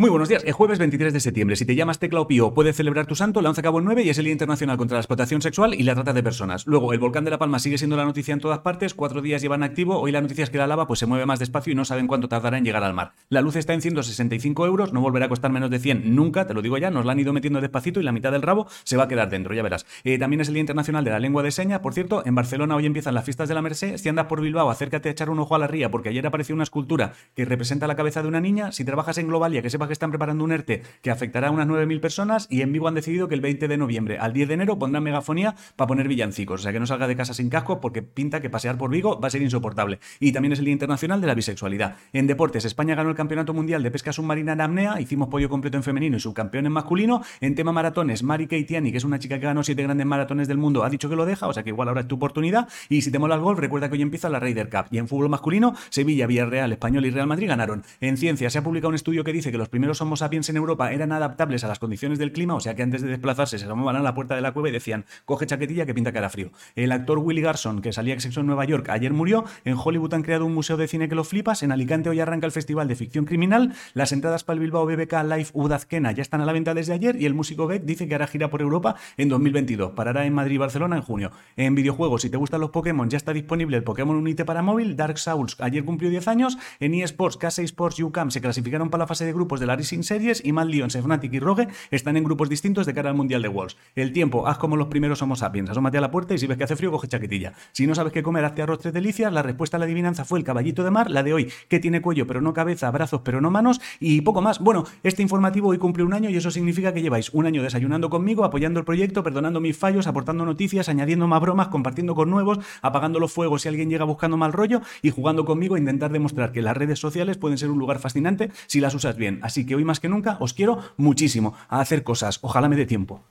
Muy buenos días. El jueves 23 de septiembre, si te llamas Tecla o Pío, puedes celebrar tu santo. Lanza Cabo el 9 y es el Día Internacional contra la Explotación Sexual y la Trata de Personas. Luego, el volcán de La Palma sigue siendo la noticia en todas partes. Cuatro días llevan activo. Hoy la noticia es que la lava pues, se mueve más despacio y no saben cuánto tardará en llegar al mar. La luz está en 165 euros. No volverá a costar menos de 100 nunca, te lo digo ya. Nos la han ido metiendo despacito y la mitad del rabo se va a quedar dentro, ya verás. Eh, también es el Día Internacional de la Lengua de Seña. Por cierto, en Barcelona hoy empiezan las fiestas de la Merced. Si andas por Bilbao, acércate a echar un ojo a la ría porque ayer apareció una escultura que representa la cabeza de una niña. Si trabajas en Globalia, que sepas que están preparando un ERTE que afectará a unas 9.000 personas y en Vigo han decidido que el 20 de noviembre al 10 de enero pondrán megafonía para poner villancicos. O sea que no salga de casa sin casco porque pinta que pasear por Vigo va a ser insoportable. Y también es el Día Internacional de la Bisexualidad. En deportes, España ganó el Campeonato Mundial de Pesca Submarina en apnea, hicimos podio completo en femenino y subcampeón en masculino. En tema maratones, Mari Keitiani, que es una chica que ganó siete grandes maratones del mundo, ha dicho que lo deja, o sea que igual ahora es tu oportunidad. Y si te mola el golf, recuerda que hoy empieza la Ryder Cup. Y en fútbol masculino, Sevilla, Villarreal, Español y Real Madrid ganaron. En ciencia se ha publicado un estudio que dice que los primeros Homo sapiens en Europa eran adaptables a las condiciones del clima, o sea que antes de desplazarse se asomaban a la puerta de la cueva y decían, coge chaquetilla que pinta que hará frío. El actor Willy Garson, que salía sexo en Nueva York, ayer murió. En Hollywood han creado un museo de cine que lo flipas. En Alicante hoy arranca el Festival de Ficción Criminal. Las entradas para el Bilbao BBK Live Udazquena ya están a la venta desde ayer y el músico Beck dice que hará gira por Europa en 2022. Parará en Madrid y Barcelona en junio. En videojuegos, si te gustan los Pokémon, ya está disponible el Pokémon Unite para móvil. Dark Souls ayer cumplió 10 años. En eSports, K6 Sports UCAM se clasificaron para la fase de grupos de la Racing Series y Mad Lions, Fnatic y Rogue están en grupos distintos de cara al Mundial de Worlds. El tiempo, haz como los primeros Homo sapiens. Asómate a la puerta y si ves que hace frío, coge chaquetilla. Si no sabes qué comer, hazte arroz tres delicias. La respuesta a la adivinanza fue el caballito de mar. La de hoy, que tiene cuello pero no cabeza, brazos pero no manos y poco más. Bueno, este informativo hoy cumple un año y eso significa que lleváis un año desayunando conmigo, apoyando el proyecto, perdonando mis fallos, aportando noticias, añadiendo más bromas, compartiendo con nuevos, apagando los fuegos si alguien llega buscando mal rollo y jugando conmigo a intentar demostrar que las redes sociales pueden ser un lugar fascinante si las usas bien. Que hoy más que nunca os quiero muchísimo a hacer cosas. Ojalá me dé tiempo.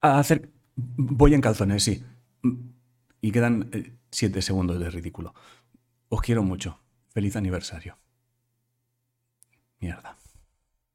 A hacer... Voy en calzones, sí. Y quedan eh, siete segundos de ridículo. Os quiero mucho. Feliz aniversario. Mierda.